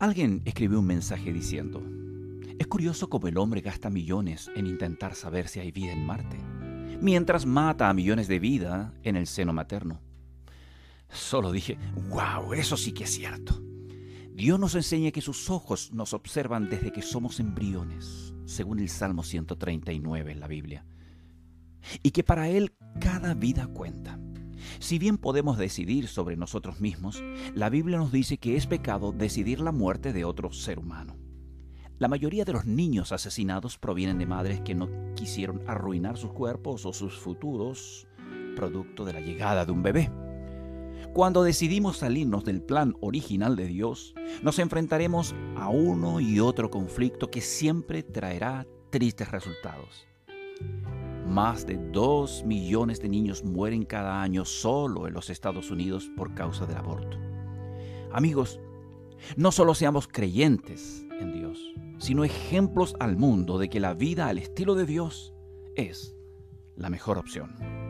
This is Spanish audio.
Alguien escribió un mensaje diciendo, es curioso cómo el hombre gasta millones en intentar saber si hay vida en Marte, mientras mata a millones de vida en el seno materno. Solo dije, wow, eso sí que es cierto. Dios nos enseña que sus ojos nos observan desde que somos embriones, según el Salmo 139 en la Biblia, y que para Él cada vida cuenta. Si bien podemos decidir sobre nosotros mismos, la Biblia nos dice que es pecado decidir la muerte de otro ser humano. La mayoría de los niños asesinados provienen de madres que no quisieron arruinar sus cuerpos o sus futuros producto de la llegada de un bebé. Cuando decidimos salirnos del plan original de Dios, nos enfrentaremos a uno y otro conflicto que siempre traerá tristes resultados. Más de 2 millones de niños mueren cada año solo en los Estados Unidos por causa del aborto. Amigos, no solo seamos creyentes en Dios, sino ejemplos al mundo de que la vida al estilo de Dios es la mejor opción.